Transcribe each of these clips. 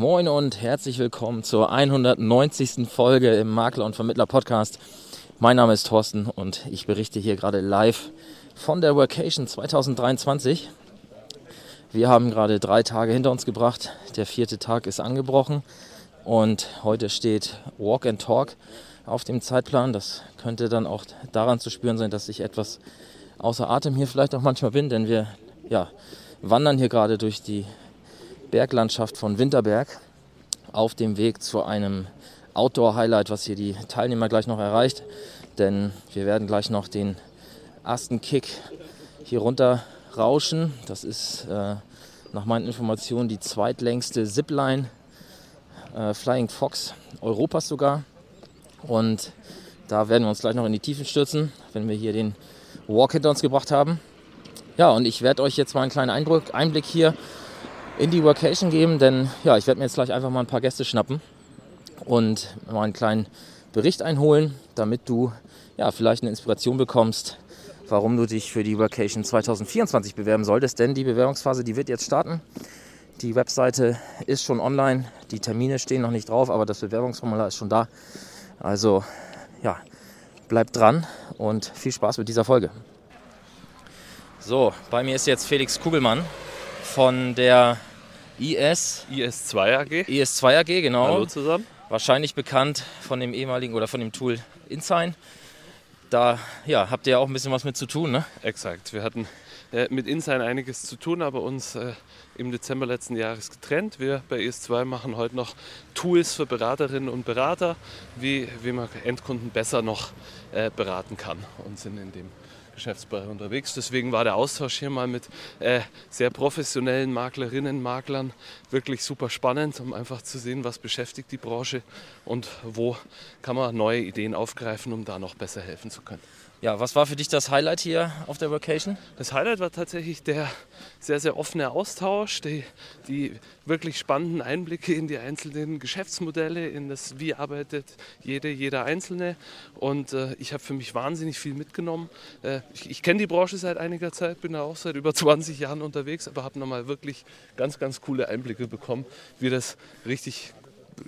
Moin und herzlich willkommen zur 190. Folge im Makler und Vermittler Podcast. Mein Name ist Thorsten und ich berichte hier gerade live von der Workation 2023. Wir haben gerade drei Tage hinter uns gebracht. Der vierte Tag ist angebrochen und heute steht Walk and Talk auf dem Zeitplan. Das könnte dann auch daran zu spüren sein, dass ich etwas außer Atem hier vielleicht auch manchmal bin, denn wir ja, wandern hier gerade durch die Berglandschaft von Winterberg auf dem Weg zu einem Outdoor-Highlight, was hier die Teilnehmer gleich noch erreicht. Denn wir werden gleich noch den ersten Kick hier runter rauschen. Das ist äh, nach meinen Informationen die zweitlängste Zipline äh, Flying Fox Europas sogar. Und da werden wir uns gleich noch in die Tiefen stürzen, wenn wir hier den Walk hinter uns gebracht haben. Ja, und ich werde euch jetzt mal einen kleinen Eindruck, Einblick hier in die Workation geben, denn ja, ich werde mir jetzt gleich einfach mal ein paar Gäste schnappen und mal einen kleinen Bericht einholen, damit du ja, vielleicht eine Inspiration bekommst, warum du dich für die Workation 2024 bewerben solltest. Denn die Bewerbungsphase, die wird jetzt starten. Die Webseite ist schon online, die Termine stehen noch nicht drauf, aber das Bewerbungsformular ist schon da. Also ja, bleibt dran und viel Spaß mit dieser Folge. So, bei mir ist jetzt Felix Kugelmann von der IS. IS2 AG. IS2 AG, genau. Hallo zusammen. Wahrscheinlich bekannt von dem ehemaligen oder von dem Tool InSign. Da ja, habt ihr ja auch ein bisschen was mit zu tun, ne? Exakt. Wir hatten äh, mit InSign einiges zu tun, aber uns äh, im Dezember letzten Jahres getrennt. Wir bei ES2 machen heute noch Tools für Beraterinnen und Berater, wie, wie man Endkunden besser noch äh, beraten kann und sind in dem Geschäftsbereich unterwegs. Deswegen war der Austausch hier mal mit äh, sehr professionellen Maklerinnen, Maklern wirklich super spannend, um einfach zu sehen, was beschäftigt die Branche und wo kann man neue Ideen aufgreifen, um da noch besser helfen zu können. Ja, was war für dich das Highlight hier auf der Vacation? Das Highlight war tatsächlich der sehr, sehr offene Austausch, die, die wirklich spannenden Einblicke in die einzelnen Geschäftsmodelle, in das, wie arbeitet jede, jeder Einzelne. Und äh, ich habe für mich wahnsinnig viel mitgenommen. Äh, ich, ich kenne die Branche seit einiger Zeit, bin da auch seit über 20 Jahren unterwegs, aber habe nochmal wirklich ganz, ganz coole Einblicke bekommen, wie das richtig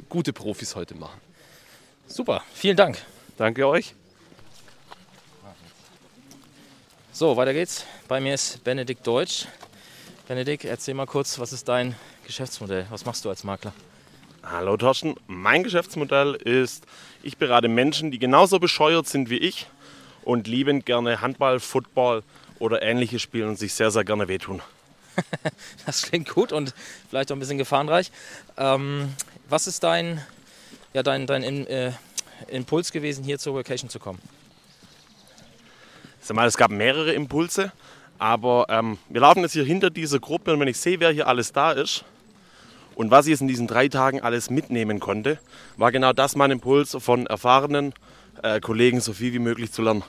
gute Profis heute machen. Super, vielen Dank. Danke euch. So, weiter geht's. Bei mir ist Benedikt Deutsch. Benedikt, erzähl mal kurz, was ist dein Geschäftsmodell? Was machst du als Makler? Hallo Torsten, mein Geschäftsmodell ist, ich berate Menschen, die genauso bescheuert sind wie ich und liebend gerne Handball, Football oder ähnliches spielen und sich sehr, sehr gerne wehtun. das klingt gut und vielleicht auch ein bisschen gefahrenreich. Ähm, was ist dein, ja, dein, dein äh, Impuls gewesen, hier zur Vacation zu kommen? Mal, es gab mehrere Impulse, aber ähm, wir laufen jetzt hier hinter dieser Gruppe und wenn ich sehe, wer hier alles da ist und was ich jetzt in diesen drei Tagen alles mitnehmen konnte, war genau das mein Impuls, von erfahrenen äh, Kollegen so viel wie möglich zu lernen.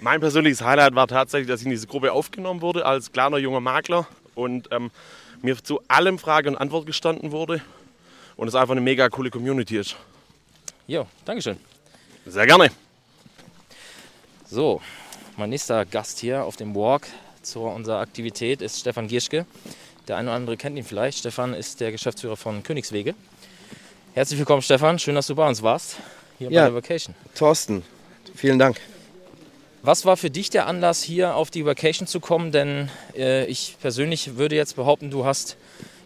Mein persönliches Highlight war tatsächlich, dass ich in diese Gruppe aufgenommen wurde als kleiner junger Makler und ähm, mir zu allem Frage und Antwort gestanden wurde und es einfach eine mega coole Community ist. Jo, Dankeschön. Sehr gerne. So, mein nächster Gast hier auf dem Walk zu unserer Aktivität ist Stefan Gierschke. Der eine oder andere kennt ihn vielleicht. Stefan ist der Geschäftsführer von Königswege. Herzlich willkommen, Stefan. Schön, dass du bei uns warst. Hier ja, bei der Vacation. Thorsten, vielen Dank. Was war für dich der Anlass, hier auf die Vacation zu kommen? Denn äh, ich persönlich würde jetzt behaupten, du hast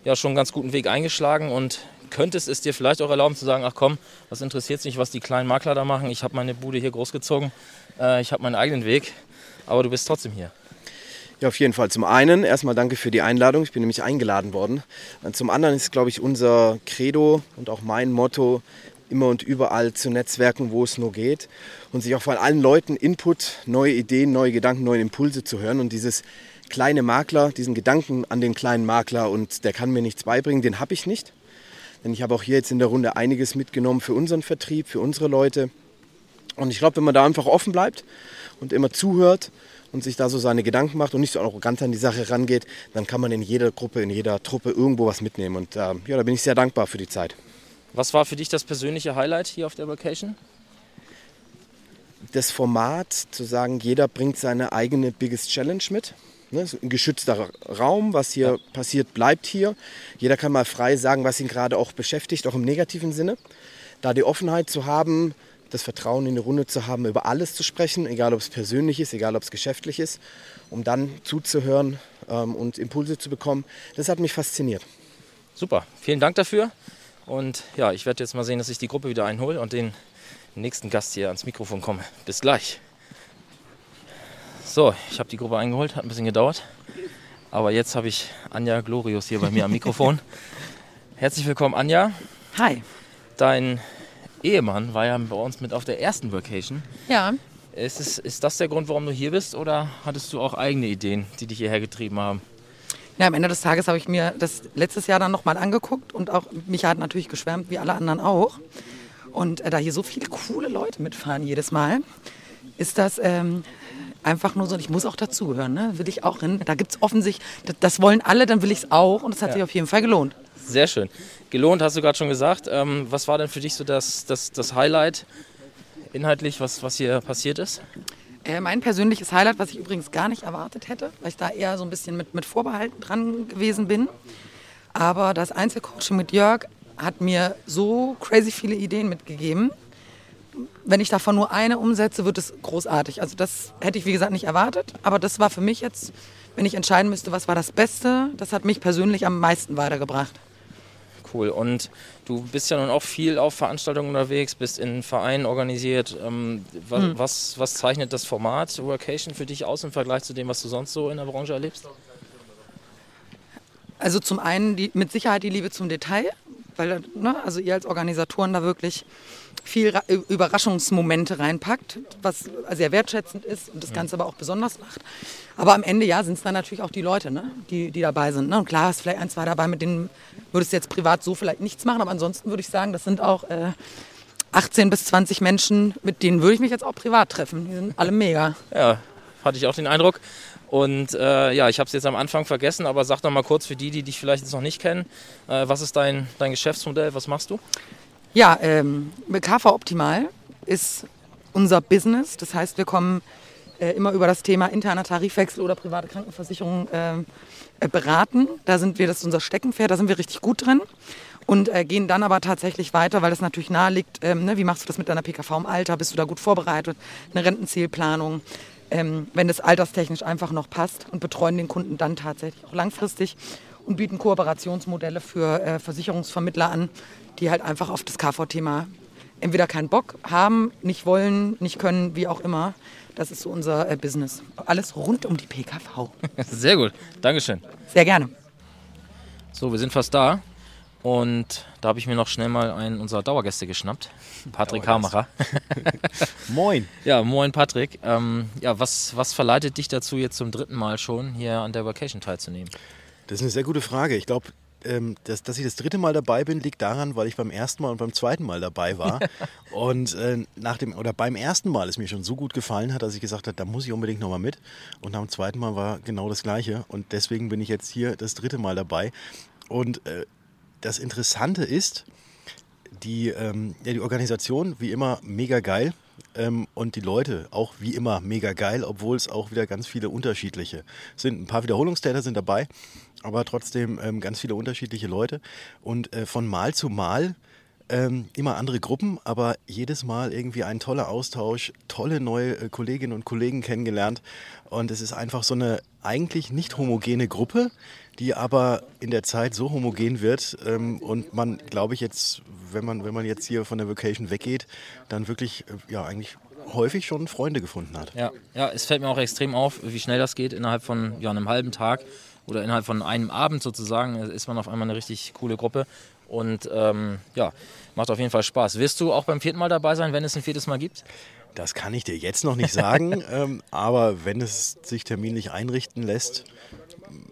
ja schon einen ganz guten Weg eingeschlagen und könntest es dir vielleicht auch erlauben zu sagen, ach komm, was interessiert sich, was die kleinen Makler da machen. Ich habe meine Bude hier großgezogen äh, ich habe meinen eigenen Weg, aber du bist trotzdem hier. Ja, auf jeden Fall. Zum einen erstmal danke für die Einladung. Ich bin nämlich eingeladen worden. Zum anderen ist, glaube ich, unser Credo und auch mein Motto, immer und überall zu netzwerken, wo es nur geht. Und sich auch von allen Leuten Input, neue Ideen, neue Gedanken, neue Impulse zu hören. Und dieses kleine Makler, diesen Gedanken an den kleinen Makler und der kann mir nichts beibringen, den habe ich nicht. Denn ich habe auch hier jetzt in der Runde einiges mitgenommen für unseren Vertrieb, für unsere Leute. Und ich glaube, wenn man da einfach offen bleibt und immer zuhört und sich da so seine Gedanken macht und nicht so arrogant an die Sache rangeht, dann kann man in jeder Gruppe, in jeder Truppe irgendwo was mitnehmen. Und äh, ja, da bin ich sehr dankbar für die Zeit. Was war für dich das persönliche Highlight hier auf der Vacation? Das Format, zu sagen, jeder bringt seine eigene Biggest Challenge mit. Ne? Ein geschützter Raum, was hier ja. passiert, bleibt hier. Jeder kann mal frei sagen, was ihn gerade auch beschäftigt, auch im negativen Sinne. Da die Offenheit zu haben, das Vertrauen in die Runde zu haben, über alles zu sprechen, egal ob es persönlich ist, egal ob es geschäftlich ist, um dann zuzuhören ähm, und Impulse zu bekommen, das hat mich fasziniert. Super, vielen Dank dafür. Und ja, ich werde jetzt mal sehen, dass ich die Gruppe wieder einhole und den nächsten Gast hier ans Mikrofon komme. Bis gleich. So, ich habe die Gruppe eingeholt, hat ein bisschen gedauert. Aber jetzt habe ich Anja Glorius hier bei mir am Mikrofon. Herzlich willkommen, Anja. Hi. Dein Ehemann war ja bei uns mit auf der ersten Vacation. Ja. Ist, es, ist das der Grund, warum du hier bist oder hattest du auch eigene Ideen, die dich hierher getrieben haben? Ja, am Ende des Tages habe ich mir das letztes Jahr dann nochmal angeguckt und auch mich hat natürlich geschwärmt, wie alle anderen auch. Und äh, da hier so viele coole Leute mitfahren jedes Mal, ist das ähm, einfach nur so, ich muss auch dazugehören, ne? will ich auch hin. Da gibt es offensichtlich, das, wollen alle, dann will ich es auch und das hat ja. sich auf jeden Fall gelohnt. Sehr schön. Gelohnt hast du gerade schon gesagt. Ähm, was war denn für dich so das, das, das Highlight inhaltlich, was, was hier passiert ist? Äh, mein persönliches Highlight, was ich übrigens gar nicht erwartet hätte, weil ich da eher so ein bisschen mit, mit Vorbehalten dran gewesen bin. Aber das Einzelcoaching mit Jörg hat mir so crazy viele Ideen mitgegeben wenn ich davon nur eine umsetze, wird es großartig. Also das hätte ich, wie gesagt, nicht erwartet. Aber das war für mich jetzt, wenn ich entscheiden müsste, was war das Beste, das hat mich persönlich am meisten weitergebracht. Cool. Und du bist ja nun auch viel auf Veranstaltungen unterwegs, bist in Vereinen organisiert. Ähm, was, hm. was, was, zeichnet das Format Workation für dich aus im Vergleich zu dem, was du sonst so in der Branche erlebst? Also zum einen die, mit Sicherheit die Liebe zum Detail, weil ne, also ihr als Organisatoren da wirklich viel Ra Überraschungsmomente reinpackt, was sehr wertschätzend ist und das Ganze aber auch besonders macht. Aber am Ende, ja, sind es dann natürlich auch die Leute, ne, die, die dabei sind. Ne? Und klar, ist vielleicht ein, zwei dabei, mit denen würdest du jetzt privat so vielleicht nichts machen, aber ansonsten würde ich sagen, das sind auch äh, 18 bis 20 Menschen, mit denen würde ich mich jetzt auch privat treffen. Die sind alle mega. Ja, hatte ich auch den Eindruck. Und äh, ja, ich habe es jetzt am Anfang vergessen, aber sag doch mal kurz für die, die dich vielleicht jetzt noch nicht kennen, äh, was ist dein, dein Geschäftsmodell, was machst du? Ja, ähm, KV Optimal ist unser Business. Das heißt, wir kommen äh, immer über das Thema interner Tarifwechsel oder private Krankenversicherung äh, äh, beraten. Da sind wir, das ist unser Steckenpferd, da sind wir richtig gut drin. Und äh, gehen dann aber tatsächlich weiter, weil das natürlich nahe liegt. Ähm, ne, wie machst du das mit deiner PKV im Alter? Bist du da gut vorbereitet? Eine Rentenzielplanung? Ähm, wenn das alterstechnisch einfach noch passt und betreuen den Kunden dann tatsächlich auch langfristig und bieten Kooperationsmodelle für äh, Versicherungsvermittler an, die halt einfach auf das KV-Thema entweder keinen Bock haben, nicht wollen, nicht können, wie auch immer. Das ist so unser äh, Business. Alles rund um die PKV. Sehr gut, Dankeschön. Sehr gerne. So, wir sind fast da. Und da habe ich mir noch schnell mal einen unserer Dauergäste geschnappt, Patrick Hamacher. moin. Ja, moin Patrick. Ähm, ja, was, was verleitet dich dazu, jetzt zum dritten Mal schon hier an der Vacation teilzunehmen? Das ist eine sehr gute Frage. Ich glaube, ähm, dass, dass, ich das dritte Mal dabei bin, liegt daran, weil ich beim ersten Mal und beim zweiten Mal dabei war. und äh, nach dem, oder beim ersten Mal es mir schon so gut gefallen hat, dass ich gesagt habe, da muss ich unbedingt nochmal mit. Und am zweiten Mal war genau das Gleiche. Und deswegen bin ich jetzt hier das dritte Mal dabei. Und äh, das Interessante ist, die, ähm, ja, die Organisation, wie immer, mega geil. Ähm, und die Leute auch wie immer mega geil, obwohl es auch wieder ganz viele unterschiedliche sind. Ein paar Wiederholungstäter sind dabei, aber trotzdem ähm, ganz viele unterschiedliche Leute. Und äh, von Mal zu Mal ähm, immer andere Gruppen, aber jedes Mal irgendwie ein toller Austausch, tolle neue äh, Kolleginnen und Kollegen kennengelernt. Und es ist einfach so eine eigentlich nicht homogene Gruppe, die aber in der Zeit so homogen wird ähm, und man, glaube ich, jetzt, wenn man, wenn man jetzt hier von der Vacation weggeht, dann wirklich, äh, ja, eigentlich häufig schon Freunde gefunden hat. Ja, ja, es fällt mir auch extrem auf, wie schnell das geht. Innerhalb von ja, einem halben Tag oder innerhalb von einem Abend sozusagen ist man auf einmal eine richtig coole Gruppe. Und ähm, ja, macht auf jeden Fall Spaß. Wirst du auch beim vierten Mal dabei sein, wenn es ein viertes Mal gibt? Das kann ich dir jetzt noch nicht sagen, ähm, aber wenn es sich terminlich einrichten lässt,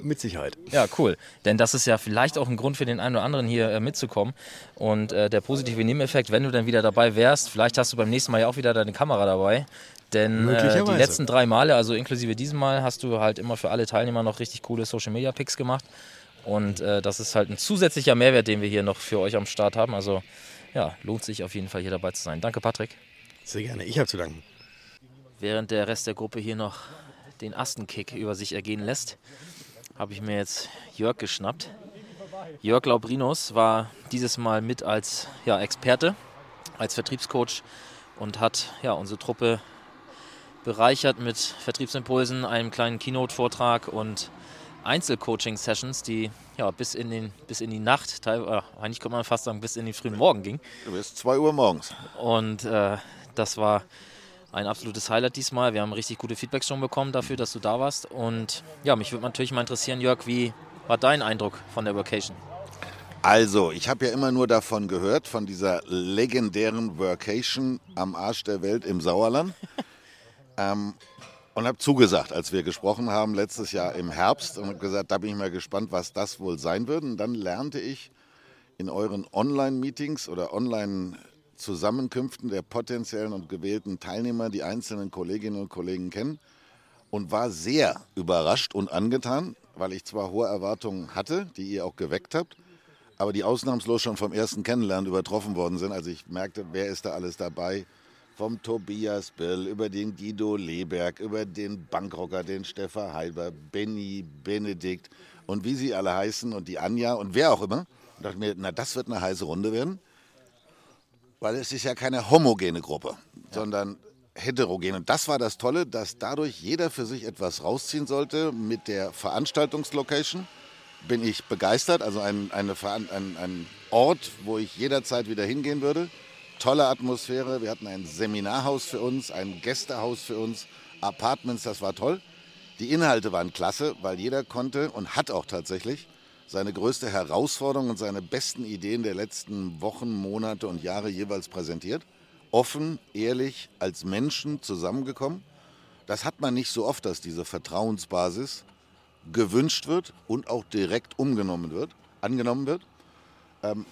mit Sicherheit. Ja, cool. Denn das ist ja vielleicht auch ein Grund für den einen oder anderen hier äh, mitzukommen. Und äh, der positive Nebeneffekt, wenn du dann wieder dabei wärst, vielleicht hast du beim nächsten Mal ja auch wieder deine Kamera dabei. Denn äh, die letzten drei Male, also inklusive diesem Mal, hast du halt immer für alle Teilnehmer noch richtig coole Social Media Picks gemacht. Und äh, das ist halt ein zusätzlicher Mehrwert, den wir hier noch für euch am Start haben. Also ja, lohnt sich auf jeden Fall hier dabei zu sein. Danke, Patrick. Sehr gerne, ich habe zu danken. Während der Rest der Gruppe hier noch den Astenkick über sich ergehen lässt, habe ich mir jetzt Jörg geschnappt. Jörg Laubrinus war dieses Mal mit als ja, Experte, als Vertriebscoach und hat ja, unsere Truppe bereichert mit Vertriebsimpulsen, einem kleinen Keynote-Vortrag und Einzelcoaching-Sessions, die ja, bis, in den, bis in die Nacht, teilweise, äh, eigentlich könnte man fast sagen, bis in den frühen Morgen ging. Du bist 2 Uhr morgens. Und äh, das war ein absolutes Highlight diesmal. Wir haben richtig gute Feedbacks schon bekommen dafür, dass du da warst. Und ja, mich würde natürlich mal interessieren, Jörg, wie war dein Eindruck von der Vacation? Also, ich habe ja immer nur davon gehört, von dieser legendären Vacation am Arsch der Welt im Sauerland. ähm, und habe zugesagt, als wir gesprochen haben letztes Jahr im Herbst und habe gesagt, da bin ich mal gespannt, was das wohl sein wird. Und dann lernte ich in euren Online-Meetings oder Online-Zusammenkünften der potenziellen und gewählten Teilnehmer die einzelnen Kolleginnen und Kollegen kennen und war sehr überrascht und angetan, weil ich zwar hohe Erwartungen hatte, die ihr auch geweckt habt, aber die ausnahmslos schon vom ersten Kennenlernen übertroffen worden sind. Also ich merkte, wer ist da alles dabei? Vom Tobias Bill über den Guido Leberg, über den Bankrocker, den Stefan Heiber, Benny, Benedikt und wie sie alle heißen und die Anja und wer auch immer. Und dachte mir, na, das wird eine heiße Runde werden. Weil es ist ja keine homogene Gruppe, sondern heterogen. Und das war das Tolle, dass dadurch jeder für sich etwas rausziehen sollte mit der Veranstaltungslocation bin ich begeistert. Also ein, eine, ein, ein Ort, wo ich jederzeit wieder hingehen würde. Tolle Atmosphäre. Wir hatten ein Seminarhaus für uns, ein Gästehaus für uns, Apartments, das war toll. Die Inhalte waren klasse, weil jeder konnte und hat auch tatsächlich seine größte Herausforderung und seine besten Ideen der letzten Wochen, Monate und Jahre jeweils präsentiert. Offen, ehrlich, als Menschen zusammengekommen. Das hat man nicht so oft, dass diese Vertrauensbasis gewünscht wird und auch direkt umgenommen wird, angenommen wird. Ähm,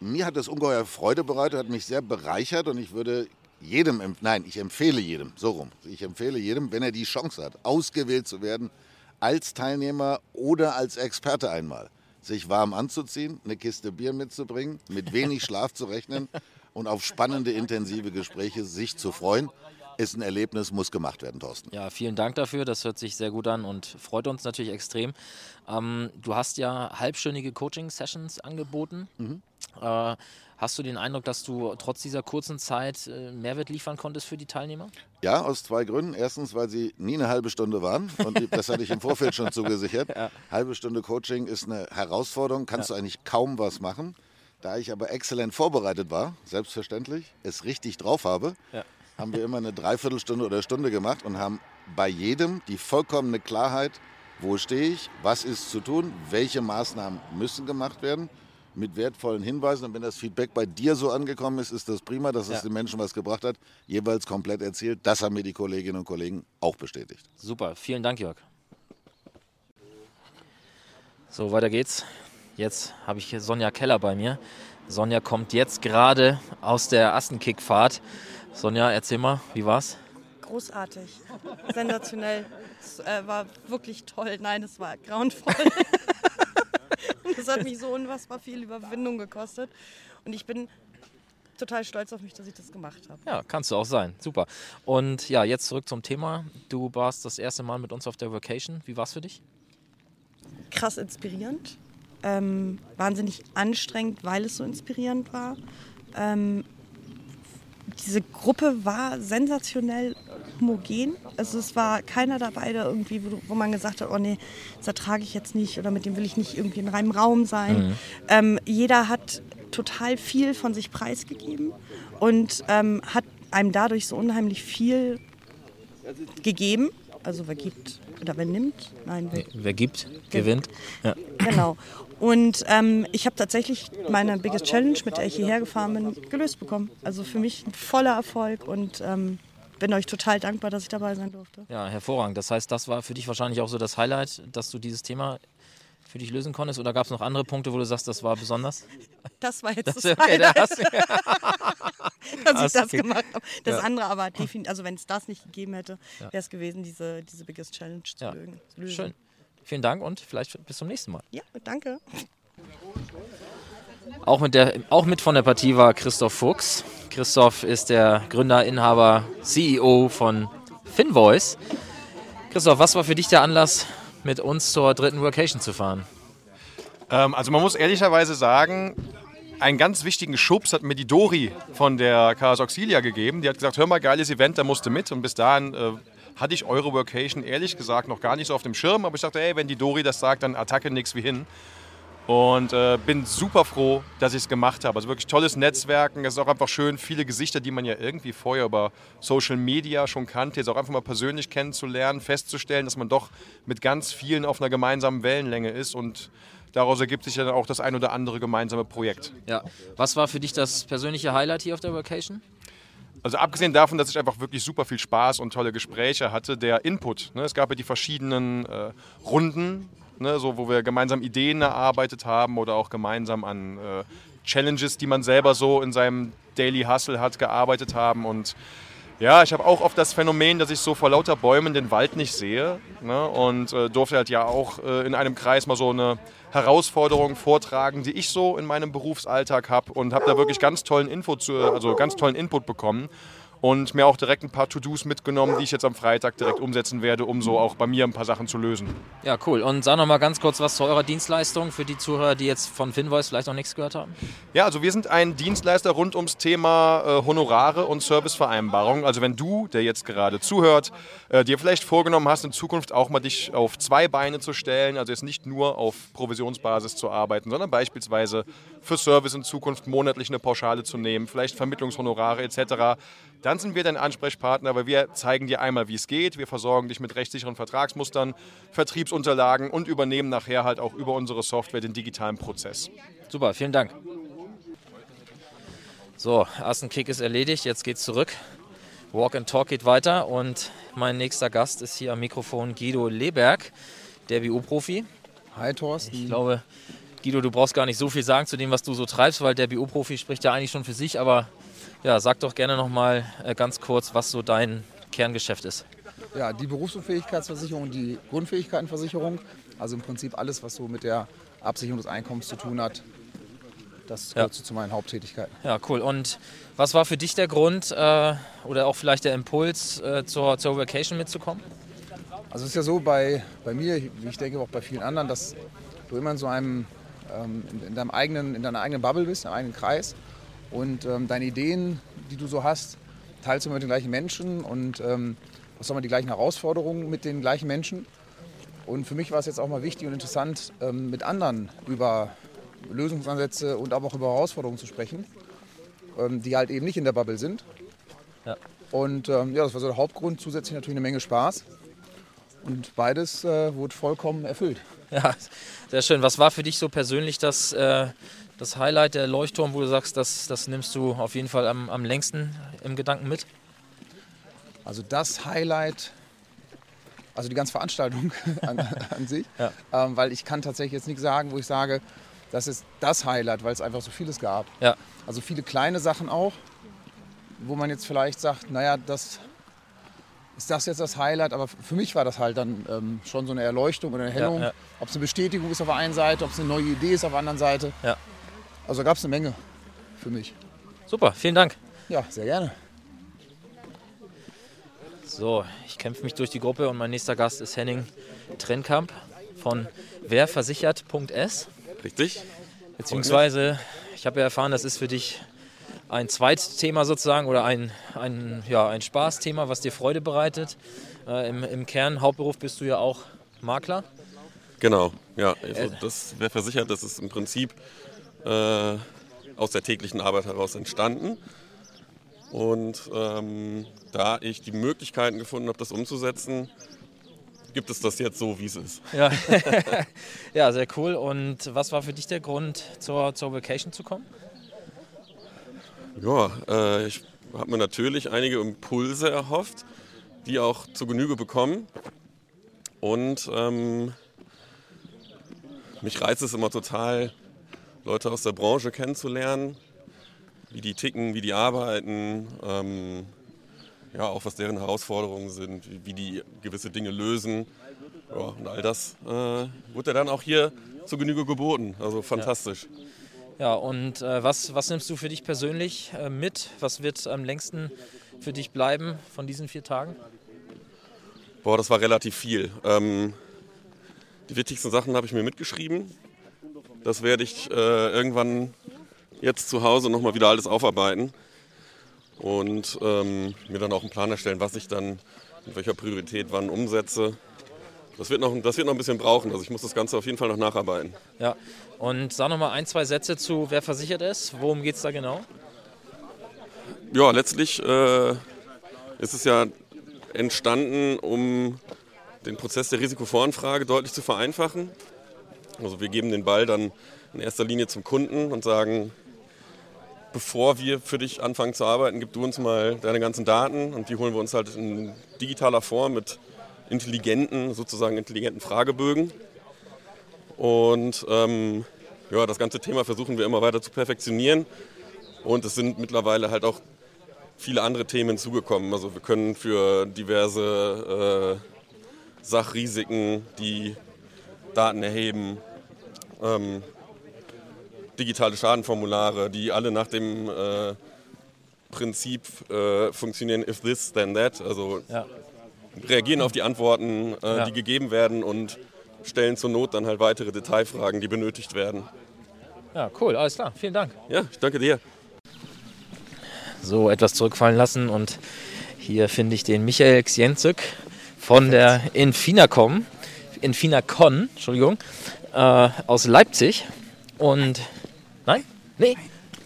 mir hat das ungeheuer Freude bereitet, hat mich sehr bereichert und ich würde jedem, nein, ich empfehle jedem, so rum, ich empfehle jedem, wenn er die Chance hat, ausgewählt zu werden, als Teilnehmer oder als Experte einmal, sich warm anzuziehen, eine Kiste Bier mitzubringen, mit wenig Schlaf zu rechnen und auf spannende, intensive Gespräche sich zu freuen ist ein Erlebnis, muss gemacht werden, Thorsten. Ja, vielen Dank dafür. Das hört sich sehr gut an und freut uns natürlich extrem. Ähm, du hast ja halbstündige Coaching-Sessions angeboten. Mhm. Äh, hast du den Eindruck, dass du trotz dieser kurzen Zeit äh, Mehrwert liefern konntest für die Teilnehmer? Ja, aus zwei Gründen. Erstens, weil sie nie eine halbe Stunde waren und das hatte ich im Vorfeld schon zugesichert. Ja. Halbe Stunde Coaching ist eine Herausforderung, kannst ja. du eigentlich kaum was machen. Da ich aber exzellent vorbereitet war, selbstverständlich, es richtig drauf habe, ja haben wir immer eine Dreiviertelstunde oder Stunde gemacht und haben bei jedem die vollkommene Klarheit, wo stehe ich, was ist zu tun, welche Maßnahmen müssen gemacht werden, mit wertvollen Hinweisen. Und wenn das Feedback bei dir so angekommen ist, ist das prima, dass es den Menschen was gebracht hat, jeweils komplett erzählt. Das haben mir die Kolleginnen und Kollegen auch bestätigt. Super, vielen Dank, Jörg. So, weiter geht's. Jetzt habe ich hier Sonja Keller bei mir. Sonja kommt jetzt gerade aus der Assenkickfahrt. Sonja, erzähl mal, wie war's? Großartig, sensationell. Es äh, war wirklich toll. Nein, es war grauenvoll. das hat mich so unfassbar viel Überwindung gekostet. Und ich bin total stolz auf mich, dass ich das gemacht habe. Ja, kannst du auch sein. Super. Und ja, jetzt zurück zum Thema. Du warst das erste Mal mit uns auf der Vacation. Wie war es für dich? Krass inspirierend. Ähm, wahnsinnig anstrengend, weil es so inspirierend war. Ähm, diese Gruppe war sensationell homogen. Also es war keiner dabei, der irgendwie, wo, wo man gesagt hat, oh nee, das ertrage ich jetzt nicht oder mit dem will ich nicht irgendwie in einem Raum sein. Mhm. Ähm, jeder hat total viel von sich preisgegeben und ähm, hat einem dadurch so unheimlich viel gegeben. Also wer gibt oder wer nimmt? Nein, wer, wer gibt, gewinnt. Ja. Genau. Und ähm, ich habe tatsächlich meine Biggest Challenge, mit der ich hierher gefahren bin, gelöst bekommen. Also für mich ein voller Erfolg und ähm, bin euch total dankbar, dass ich dabei sein durfte. Ja, hervorragend. Das heißt, das war für dich wahrscheinlich auch so das Highlight, dass du dieses Thema für dich lösen konntest? Oder gab es noch andere Punkte, wo du sagst, das war besonders? Das war jetzt das, das okay, Highlight, dass ich das okay. gemacht habe. Das ja. andere aber definitiv, also wenn es das nicht gegeben hätte, wäre es gewesen, diese, diese Biggest Challenge zu, ja. lösen. Schön. Vielen Dank und vielleicht bis zum nächsten Mal. Ja, danke. Auch mit, der, auch mit von der Partie war Christoph Fuchs. Christoph ist der Gründer, Inhaber, CEO von Finvoice. Christoph, was war für dich der Anlass, mit uns zur dritten Workation zu fahren? Ähm, also man muss ehrlicherweise sagen, einen ganz wichtigen Schubs hat mir die Dori von der Chaos Auxilia gegeben. Die hat gesagt, hör mal, geiles Event, da musst du mit. Und bis dahin äh, hatte ich eure Workation ehrlich gesagt noch gar nicht so auf dem Schirm. Aber ich dachte, ey, wenn die Dori das sagt, dann Attacke nix wie hin. Und äh, bin super froh, dass ich es gemacht habe. Also wirklich tolles Netzwerken. Es ist auch einfach schön, viele Gesichter, die man ja irgendwie vorher über Social Media schon kannte, jetzt auch einfach mal persönlich kennenzulernen, festzustellen, dass man doch mit ganz vielen auf einer gemeinsamen Wellenlänge ist. Und daraus ergibt sich dann auch das ein oder andere gemeinsame Projekt. Ja. Was war für dich das persönliche Highlight hier auf der Vacation? Also abgesehen davon, dass ich einfach wirklich super viel Spaß und tolle Gespräche hatte, der Input. Ne? Es gab ja die verschiedenen äh, Runden, ne? so, wo wir gemeinsam Ideen erarbeitet haben oder auch gemeinsam an äh, Challenges, die man selber so in seinem Daily Hustle hat, gearbeitet haben. Und ja, ich habe auch oft das Phänomen, dass ich so vor lauter Bäumen den Wald nicht sehe. Ne? Und äh, durfte halt ja auch äh, in einem Kreis mal so eine Herausforderung vortragen, die ich so in meinem Berufsalltag habe und habe da wirklich ganz tollen Info zu, also ganz tollen Input bekommen und mir auch direkt ein paar To-Dos mitgenommen, die ich jetzt am Freitag direkt umsetzen werde, um so auch bei mir ein paar Sachen zu lösen. Ja, cool. Und sag noch mal ganz kurz was zu eurer Dienstleistung für die Zuhörer, die jetzt von Finvoice vielleicht noch nichts gehört haben. Ja, also wir sind ein Dienstleister rund ums Thema äh, Honorare und Servicevereinbarungen. Also wenn du, der jetzt gerade zuhört, äh, dir vielleicht vorgenommen hast, in Zukunft auch mal dich auf zwei Beine zu stellen, also jetzt nicht nur auf Provisionsbasis zu arbeiten, sondern beispielsweise für Service in Zukunft monatlich eine Pauschale zu nehmen, vielleicht Vermittlungshonorare etc., dann sind wir dein Ansprechpartner, weil wir zeigen dir einmal, wie es geht. Wir versorgen dich mit rechtssicheren Vertragsmustern, Vertriebsunterlagen und übernehmen nachher halt auch über unsere Software den digitalen Prozess. Super, vielen Dank. So, ersten Kick ist erledigt, jetzt geht's zurück. Walk and Talk geht weiter und mein nächster Gast ist hier am Mikrofon Guido Leberg, der BU-Profi. Hi Thorsten. Ich glaube, Guido, du brauchst gar nicht so viel sagen zu dem, was du so treibst, weil der BU-Profi spricht ja eigentlich schon für sich, aber ja, sag doch gerne noch mal äh, ganz kurz, was so dein Kerngeschäft ist. Ja, die Berufsunfähigkeitsversicherung und die Grundfähigkeitenversicherung, also im Prinzip alles, was so mit der Absicherung des Einkommens zu tun hat, das gehört Ja. zu meinen Haupttätigkeiten. Ja, cool. Und was war für dich der Grund äh, oder auch vielleicht der Impuls, äh, zur, zur Vacation mitzukommen? Also es ist ja so bei, bei mir, wie ich denke auch bei vielen anderen, dass du immer in so einem, ähm, in, in, deinem eigenen, in deiner eigenen Bubble bist, in deinem eigenen Kreis und ähm, deine Ideen, die du so hast, teilst du immer mit den gleichen Menschen und ähm, hast auch mal die gleichen Herausforderungen mit den gleichen Menschen. Und für mich war es jetzt auch mal wichtig und interessant, ähm, mit anderen über Lösungsansätze und aber auch über Herausforderungen zu sprechen, ähm, die halt eben nicht in der Bubble sind. Ja. Und ähm, ja, das war so der Hauptgrund, zusätzlich natürlich eine Menge Spaß. Und beides äh, wurde vollkommen erfüllt. Ja, sehr schön. Was war für dich so persönlich das, äh, das Highlight, der Leuchtturm, wo du sagst, das, das nimmst du auf jeden Fall am, am längsten im Gedanken mit? Also das Highlight, also die ganze Veranstaltung an, an sich, Ja. ähm, weil ich kann tatsächlich jetzt nicht sagen, wo ich sage, das ist das Highlight, weil es einfach so vieles gab. Ja. Also viele kleine Sachen auch, wo man jetzt vielleicht sagt, naja, das ist das jetzt das Highlight, aber für mich war das halt dann ähm, schon so eine Erleuchtung oder eine Erhellung. Ja, ja. Ob es eine Bestätigung ist auf der einen Seite, ob es eine neue Idee ist auf der anderen Seite. Also gab es eine Menge für mich. Super, vielen Dank. Ja, sehr gerne. So, ich kämpfe mich durch die Gruppe und mein nächster Gast ist Henning Trennkamp von werversichert.s. Richtig? Beziehungsweise, ich habe ja erfahren, das ist für dich ein Zweitthema sozusagen oder ein, ein, ja, ein Spaßthema, was dir Freude bereitet. Äh, im, Im Kern, Hauptberuf bist du ja auch Makler. Genau, ja. Also das wäre versichert, das ist im Prinzip äh, aus der täglichen Arbeit heraus entstanden. Und ähm, da ich die Möglichkeiten gefunden habe, das umzusetzen, gibt es das jetzt so, wie es ist. Ja. ja, sehr cool. Und was war für dich der Grund, zur, zur Vacation zu kommen? Ja, äh, ich habe mir natürlich einige Impulse erhofft, die auch zur Genüge bekommen. Und ähm, mich reizt es immer total, Leute aus der Branche kennenzulernen, wie die ticken, wie die arbeiten, ähm, ja, auch was deren Herausforderungen sind, wie, wie die gewisse Dinge lösen. Ja, und all das äh, wurde dann auch hier zur Genüge geboten. Also fantastisch. Ja, und äh, was, was nimmst du für dich persönlich äh, mit? Was wird am längsten für dich bleiben von diesen vier Tagen? Boah, das war relativ viel. Ähm, die wichtigsten Sachen habe ich mir mitgeschrieben. Das werde ich äh, irgendwann jetzt zu Hause nochmal wieder alles aufarbeiten und ähm, mir dann auch einen Plan erstellen, was ich dann mit welcher Priorität wann umsetze. Das wird, noch, das wird noch ein bisschen brauchen. Also ich muss das Ganze auf jeden Fall noch nacharbeiten. Ja, und sag noch mal ein, zwei Sätze zu, wer versichert ist. Worum geht es da genau? Ja, letztlich äh, ist es ja entstanden, um den Prozess der Risikovoranfrage deutlich zu vereinfachen. Also wir geben den Ball dann in erster Linie zum Kunden und sagen, bevor wir für dich anfangen zu arbeiten, gib du uns mal deine ganzen Daten und die holen wir uns halt in digitaler Form mit intelligenten, sozusagen intelligenten Fragebögen. Und ähm, ja, das ganze Thema versuchen wir immer weiter zu perfektionieren. Und es sind mittlerweile halt auch viele andere Themen hinzugekommen. Also wir können für diverse äh, Sachrisiken, die Daten erheben, ähm, digitale Schadenformulare, die alle nach dem äh, Prinzip äh, funktionieren, if this, then that. Also Ja. reagieren auf die Antworten, äh, Ja. die gegeben werden und stellen zur Not dann halt weitere Detailfragen, die benötigt werden. Ja, cool, alles klar. Vielen Dank. Ja, ich danke dir. So, etwas zurückfallen lassen und hier finde ich den Michael Xienzück von der Infinacom, Infinacon, Entschuldigung, äh, aus Leipzig. Und, nein? Nee?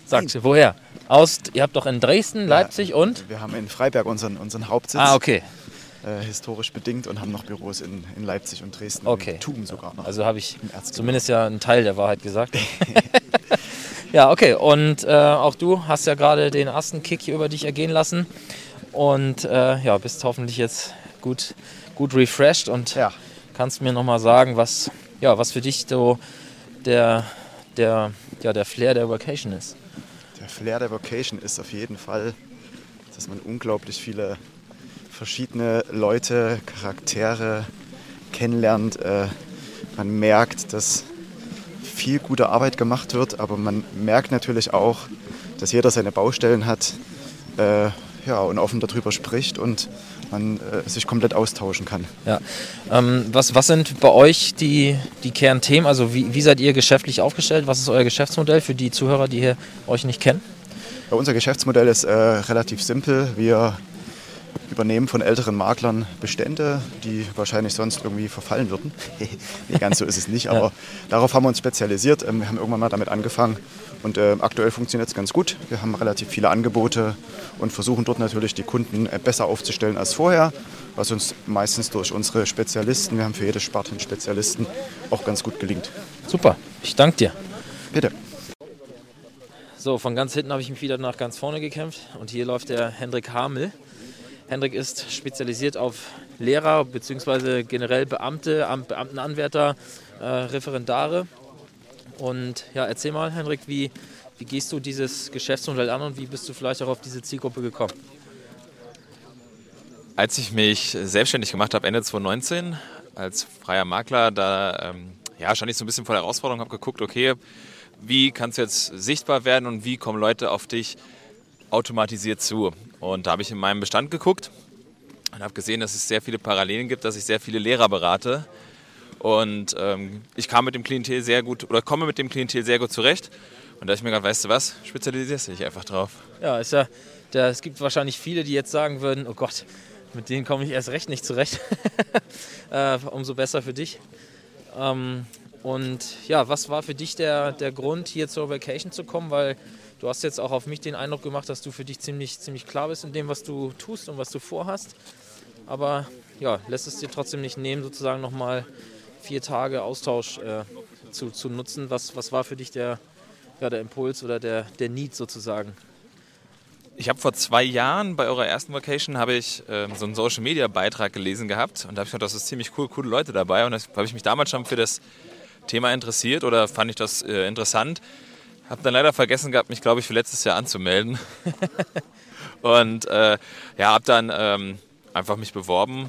Sagt, woher? Aus, ihr habt doch in Dresden, Leipzig und? Wir haben in Freiberg unseren, unseren Hauptsitz. Ah, okay. Äh, historisch bedingt und haben noch Büros in, in Leipzig und Dresden. Okay. In Tuben sogar noch. Also habe ich zumindest ja einen Teil der Wahrheit gesagt. ja, okay. Und äh, auch du hast ja gerade den ersten Kick hier über dich ergehen lassen. Und äh, ja, bist hoffentlich jetzt gut, gut refreshed und kannst mir nochmal sagen, was, ja, was für dich so der, der, ja, der Flair der Vacation ist. Der Flair der Vocation ist auf jeden Fall, dass man unglaublich viele verschiedene Leute, Charaktere kennenlernt. Äh, man merkt, dass viel gute Arbeit gemacht wird, aber man merkt natürlich auch, dass jeder seine Baustellen hat äh, ja, und offen darüber spricht und man äh, sich komplett austauschen kann. Ja. Ähm, was, was sind bei euch die, die Kernthemen? Also wie, wie seid ihr geschäftlich aufgestellt? Was ist euer Geschäftsmodell für die Zuhörer, die hier euch nicht kennen? Ja, unser Geschäftsmodell ist äh, relativ simpel. Wir übernehmen von älteren Maklern Bestände, die wahrscheinlich sonst irgendwie verfallen würden. nee, ganz so ist es nicht, aber Ja. darauf haben wir uns spezialisiert. Ähm, wir haben irgendwann mal damit angefangen und äh, aktuell funktioniert es ganz gut. Wir haben relativ viele Angebote und versuchen dort natürlich die Kunden äh, besser aufzustellen als vorher, was uns meistens durch unsere Spezialisten, wir haben für jede Sparte einen Spezialisten, auch ganz gut gelingt. Super, ich danke dir. Bitte. So, von ganz hinten habe ich mich wieder nach ganz vorne gekämpft und hier läuft der Hendrik Hamel. Hendrik ist spezialisiert auf Lehrer bzw. generell Beamte, Am- Beamtenanwärter, äh, Referendare. Und ja, erzähl mal, Hendrik, wie, wie gehst du dieses Geschäftsmodell an und wie bist du vielleicht auch auf diese Zielgruppe gekommen? Als ich mich selbstständig gemacht habe, Ende 2019, als freier Makler, da ähm, ja, stand ich so ein bisschen vor der Herausforderung, habe geguckt, okay, wie kannst du jetzt sichtbar werden und wie kommen Leute auf dich automatisiert zu? Und da habe ich in meinem Bestand geguckt und habe gesehen, dass es sehr viele Parallelen gibt, dass ich sehr viele Lehrer berate. Und ähm, ich kam mit dem Klientel sehr gut oder komme mit dem Klientel sehr gut zurecht. Und da ich mir gedacht, weißt du was, spezialisierst du dich einfach drauf. Ja, ist ja, der, es gibt wahrscheinlich viele, die jetzt sagen würden, oh Gott, mit denen komme ich erst recht nicht zurecht. äh, umso besser für dich. Ähm, und ja, was war für dich der, der Grund, hier zur Vacation zu kommen? Weil du hast jetzt auch auf mich den Eindruck gemacht, dass du für dich ziemlich, ziemlich klar bist in dem, was du tust und was du vorhast. Aber ja, lässt es dir trotzdem nicht nehmen, sozusagen nochmal vier Tage Austausch äh, zu, zu nutzen. Was, was war für dich der, ja, der Impuls oder der, der Need sozusagen? Ich habe vor zwei Jahren bei eurer ersten Vacation habe ich ähm, so einen Social Media Beitrag gelesen gehabt und da habe ich gedacht, das ist ziemlich cool, coole Leute dabei und das habe ich mich damals schon für das Thema interessiert oder fand ich das äh, interessant. Habe dann leider vergessen gehabt, mich glaube ich für letztes Jahr anzumelden und äh, ja, habe dann ähm, einfach mich beworben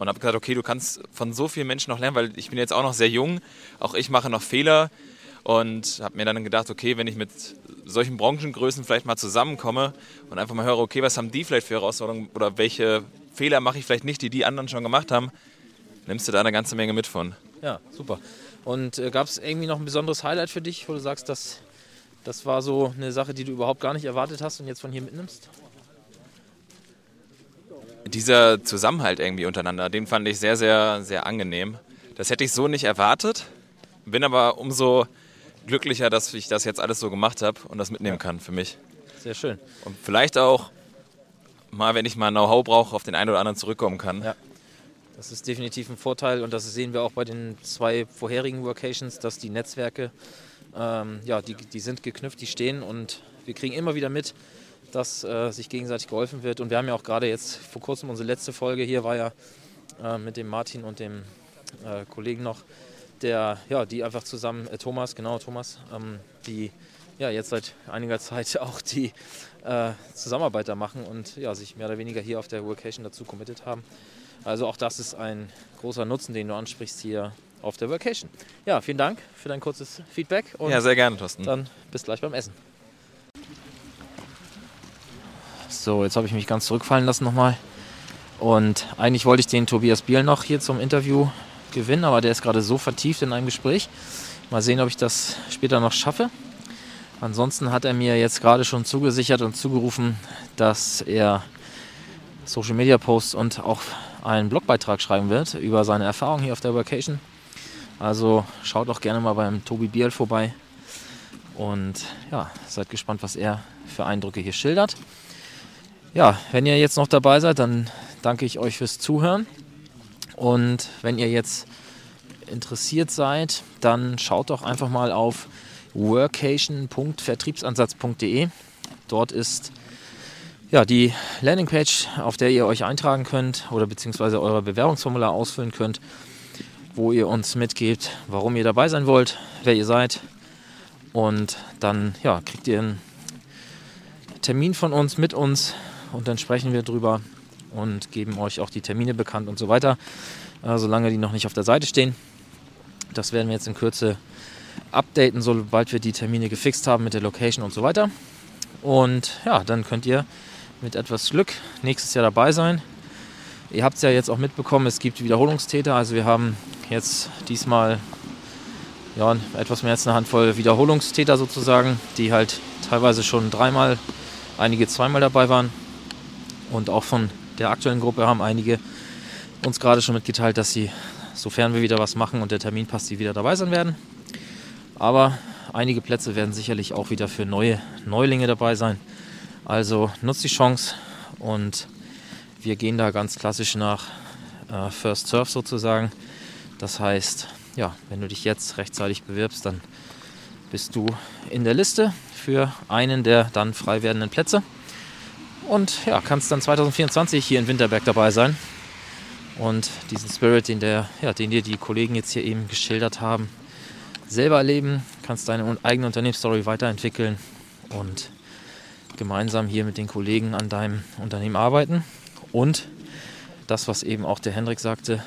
und habe gesagt, okay, du kannst von so vielen Menschen noch lernen, weil ich bin jetzt auch noch sehr jung, auch ich mache noch Fehler und habe mir dann gedacht, okay, wenn ich mit solchen Branchengrößen vielleicht mal zusammenkomme und einfach mal höre, okay, was haben die vielleicht für Herausforderungen oder welche Fehler mache ich vielleicht nicht, die die anderen schon gemacht haben, nimmst du da eine ganze Menge mit von. Ja, super. Und äh, gab es irgendwie noch ein besonderes Highlight für dich, wo du sagst, dass das war so eine Sache, die du überhaupt gar nicht erwartet hast und jetzt von hier mitnimmst? Dieser Zusammenhalt irgendwie untereinander, den fand ich sehr, sehr, sehr angenehm. Das hätte ich so nicht erwartet, bin aber umso glücklicher, dass ich das jetzt alles so gemacht habe und das mitnehmen kann für mich. Sehr schön. Und vielleicht auch mal, wenn ich mal Know-how brauche, auf den einen oder anderen zurückkommen kann. Ja. Das ist definitiv ein Vorteil und das sehen wir auch bei den zwei vorherigen Workations, dass die Netzwerke, ähm, ja, die, die sind geknüpft, die stehen und wir kriegen immer wieder mit, dass äh, sich gegenseitig geholfen wird. Und wir haben ja auch gerade jetzt vor kurzem unsere letzte Folge hier war ja äh, mit dem Martin und dem äh, Kollegen noch, der, ja, die einfach zusammen, äh, Thomas, genau, Thomas, ähm, die ja jetzt seit einiger Zeit auch die äh, Zusammenarbeit da machen und ja, sich mehr oder weniger hier auf der Workation dazu committed haben. Also auch das ist ein großer Nutzen, den du ansprichst hier auf der Workation. Ja, vielen Dank für dein kurzes Feedback. ja, sehr gerne, Thorsten. Dann bis gleich beim Essen. So, jetzt habe ich mich ganz zurückfallen lassen nochmal. Und eigentlich wollte ich den Tobias Biel noch hier zum Interview gewinnen, aber der ist gerade so vertieft in einem Gespräch. Mal sehen, ob ich das später noch schaffe. Ansonsten hat er mir jetzt gerade schon zugesichert und zugerufen, dass er Social Media Posts und auch einen Blogbeitrag schreiben wird über seine Erfahrungen hier auf der Vacation. Also schaut auch gerne mal beim Tobi Biel vorbei und ja, seid gespannt, was er für Eindrücke hier schildert. Ja, wenn ihr jetzt noch dabei seid, dann danke ich euch fürs Zuhören. Und wenn ihr jetzt interessiert seid, dann schaut doch einfach mal auf workation.vertriebsansatz.de. Dort ist ja, die Landingpage, auf der ihr euch eintragen könnt oder beziehungsweise euer Bewerbungsformular ausfüllen könnt, wo ihr uns mitgebt, warum ihr dabei sein wollt, wer ihr seid. Und dann ja, kriegt ihr einen Termin von uns mit uns und dann sprechen wir drüber und geben euch auch die Termine bekannt und so weiter, äh, solange die noch nicht auf der Seite stehen. Das werden wir jetzt in Kürze updaten, sobald wir die Termine gefixt haben mit der Location und so weiter. Und ja, dann könnt ihr mit etwas Glück nächstes Jahr dabei sein. Ihr habt es ja jetzt auch mitbekommen, es gibt Wiederholungstäter. Also wir haben jetzt diesmal ja, etwas mehr als eine Handvoll Wiederholungstäter sozusagen, die halt teilweise schon dreimal, einige zweimal dabei waren. Und auch von der aktuellen Gruppe haben einige uns gerade schon mitgeteilt, dass sie, sofern wir wieder was machen und der Termin passt, die wieder dabei sein werden. Aber einige Plätze werden sicherlich auch wieder für neue Neulinge dabei sein. Also nutzt die Chance und wir gehen da ganz klassisch nach äh, First Surf sozusagen. Das heißt, ja, wenn du dich jetzt rechtzeitig bewirbst, dann bist du in der Liste für einen der dann frei werdenden Plätze. Und ja, kannst dann 2024 hier in Winterberg dabei sein. Und diesen Spirit, den, der, ja, den dir die Kollegen jetzt hier eben geschildert haben, selber erleben, kannst deine eigene Unternehmensstory weiterentwickeln und gemeinsam hier mit den Kollegen an deinem Unternehmen arbeiten. Und das, was eben auch der Hendrik sagte,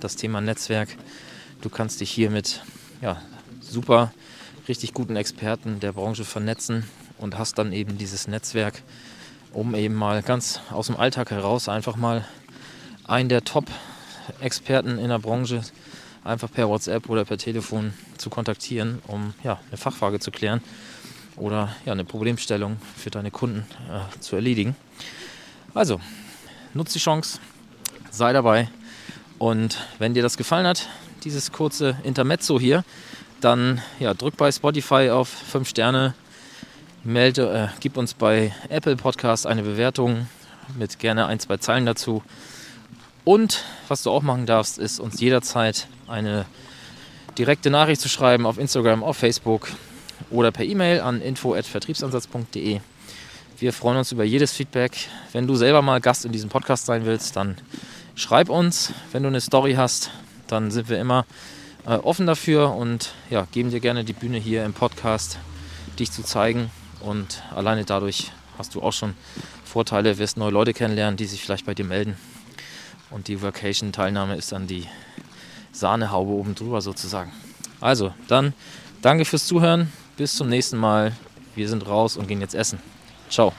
das Thema Netzwerk. Du kannst dich hier mit ja, super, richtig guten Experten der Branche vernetzen und hast dann eben dieses Netzwerk, um eben mal ganz aus dem Alltag heraus einfach mal einen der Top-Experten in der Branche einfach per WhatsApp oder per Telefon zu kontaktieren, um ja, eine Fachfrage zu klären oder ja, eine Problemstellung für deine Kunden äh, zu erledigen. Also, nutz die Chance, sei dabei und wenn dir das gefallen hat, dieses kurze Intermezzo hier, dann ja, drück bei Spotify auf 5 Sterne, melde, äh, gib uns bei Apple Podcast eine Bewertung mit gerne ein, zwei Zeilen dazu. Und was du auch machen darfst, ist uns jederzeit eine direkte Nachricht zu schreiben auf Instagram, auf Facebook oder per E-Mail an info@vertriebsansatz.de. Wir freuen uns über jedes Feedback. Wenn du selber mal Gast in diesem Podcast sein willst, dann schreib uns. Wenn du eine Story hast, dann sind wir immer äh, offen dafür und ja, geben dir gerne die Bühne hier im Podcast, dich zu zeigen. Und alleine dadurch hast du auch schon Vorteile, wirst neue Leute kennenlernen, die sich vielleicht bei dir melden. Und die Vacation-Teilnahme ist dann die Sahnehaube oben drüber sozusagen. Also, dann danke fürs Zuhören. Bis zum nächsten Mal. Wir sind raus und gehen jetzt essen. Ciao.